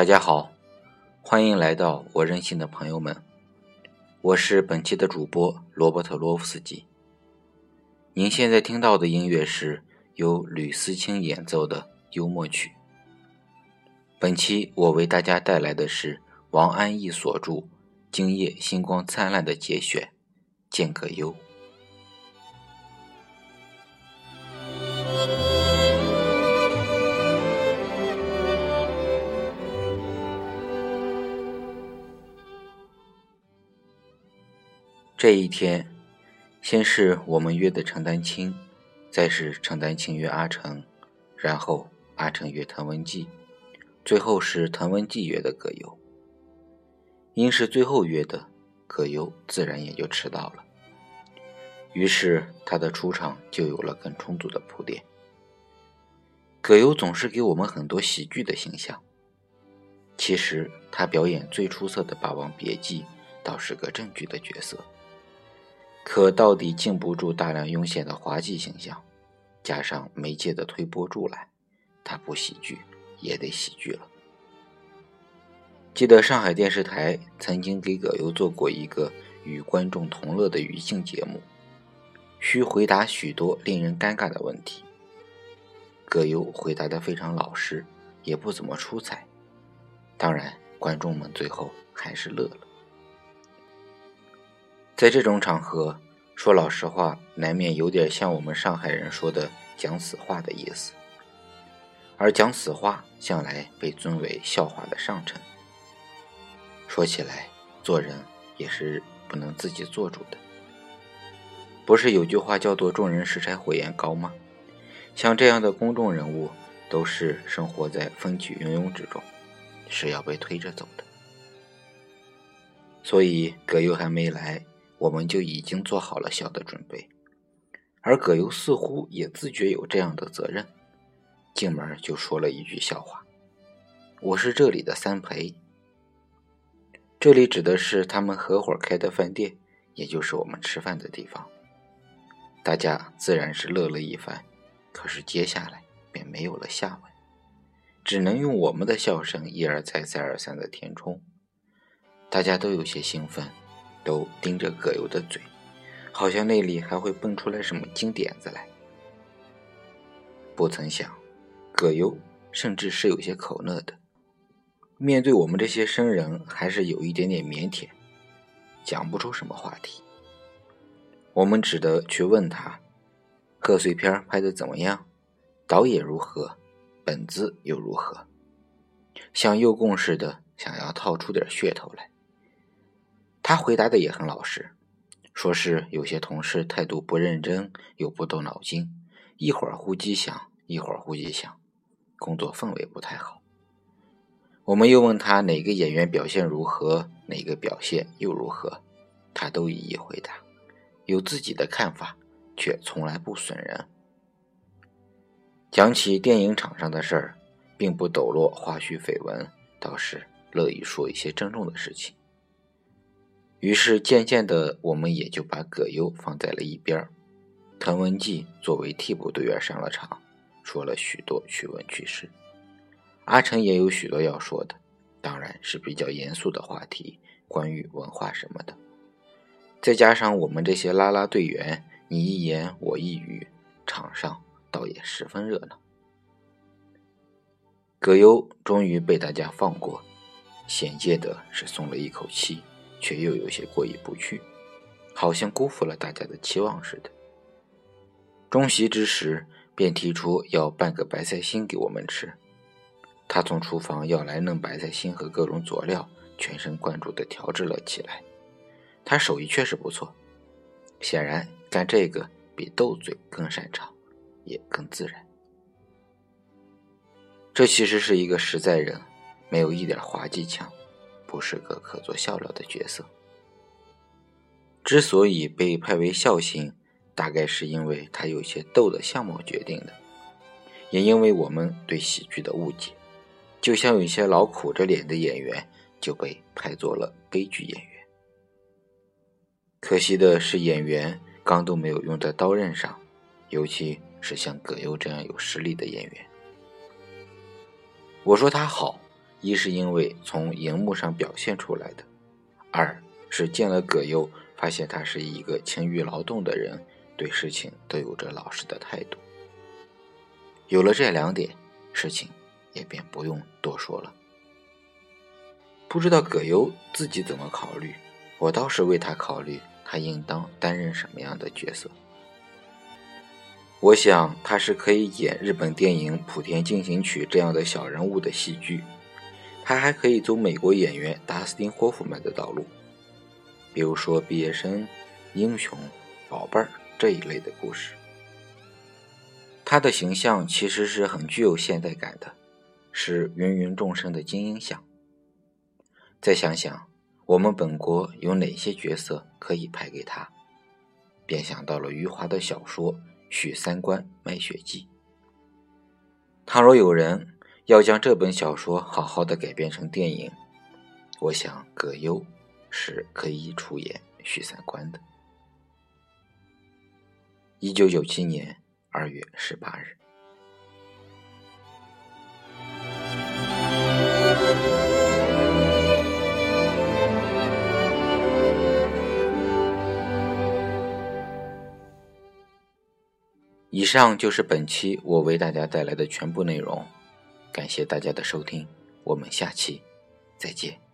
大家好，欢迎来到我任性的朋友们，我是本期的主播罗伯特·罗夫斯基。您现在听到的音乐是由吕思清演奏的幽默曲。本期我为大家带来的是王安忆所著《今夜星光灿烂》的节选《见葛优》。这一天，先是我们约的陈丹青，再是陈丹青约阿成，然后阿成约滕文骥，最后是滕文骥约的葛优。因是最后约的，葛优自然也就迟到了。于是他的出场就有了更充足的铺垫。葛优总是给我们很多喜剧的形象，其实他表演最出色的《霸王别姬》倒是个正剧的角色。可到底禁不住大量涌现的滑稽形象，加上媒介的推波助澜，他不喜剧也得喜剧了。记得上海电视台曾经给葛优做过一个与观众同乐的语境节目，需回答许多令人尴尬的问题。葛优回答的非常老实，也不怎么出彩，当然观众们最后还是乐了。在这种场合，说老实话，难免有点像我们上海人说的“讲死话”的意思。而讲死话向来被尊为笑话的上乘。说起来，做人也是不能自己做主的。不是有句话叫做“众人拾柴火焰高”吗？像这样的公众人物，都是生活在风起云涌之中，是要被推着走的。所以葛优还没来。我们就已经做好了笑的准备，而葛优似乎也自觉有这样的责任，进门就说了一句笑话：“我是这里的三陪。”这里指的是他们合伙开的饭店，也就是我们吃饭的地方。大家自然是乐了一番，可是接下来便没有了下文，只能用我们的笑声一而再、再而三的填充。大家都有些兴奋。都盯着葛优的嘴，好像那里还会蹦出来什么金点子来。不曾想，葛优甚至是有些口讷的，面对我们这些生人，还是有一点点腼腆，讲不出什么话题。我们只得去问他：贺岁片拍的怎么样？导演如何？本子又如何？像诱供似的，想要套出点噱头来。他回答的也很老实，说是有些同事态度不认真，又不动脑筋，一会儿呼机响，一会儿呼机响，工作氛围不太好。我们又问他哪个演员表现如何，哪个表现又如何，他都一一回答，有自己的看法，却从来不损人。讲起电影场上的事儿，并不抖落花絮绯闻，倒是乐意说一些郑重的事情。于是渐渐的，我们也就把葛优放在了一边儿。滕文骥作为替补队员上了场，说了许多趣闻趣事。阿成也有许多要说的，当然是比较严肃的话题，关于文化什么的。再加上我们这些啦啦队员，你一言我一语，场上倒也十分热闹。葛优终于被大家放过，显见的是松了一口气。却又有些过意不去，好像辜负了大家的期望似的。中席之时，便提出要半个白菜心给我们吃。他从厨房要来弄白菜心和各种佐料，全神贯注地调制了起来。他手艺确实不错，显然干这个比斗嘴更擅长，也更自然。这其实是一个实在人，没有一点滑稽腔。不是个可做笑料的角色。之所以被派为笑星，大概是因为他有些逗的相貌决定的，也因为我们对喜剧的误解，就像有些老苦着脸的演员就被派做了悲剧演员。可惜的是，演员刚都没有用在刀刃上，尤其是像葛优这样有实力的演员。我说他好。一是因为从荧幕上表现出来的，二是见了葛优，发现他是一个勤于劳动的人，对事情都有着老实的态度。有了这两点，事情也便不用多说了。不知道葛优自己怎么考虑，我倒是为他考虑，他应当担任什么样的角色。我想他是可以演日本电影《莆田进行曲》这样的小人物的戏剧。他还可以走美国演员达斯汀·霍夫曼的道路，比如说《毕业生》《英雄》《宝贝儿》这一类的故事。他的形象其实是很具有现代感的，是芸芸众生的精英像。再想想，我们本国有哪些角色可以拍给他，便想到了余华的小说《许三观卖血记》。倘若有人。要将这本小说好好的改编成电影，我想葛优是可以出演许三观的。一九九七年二月十八日。以上就是本期我为大家带来的全部内容。感谢大家的收听，我们下期再见。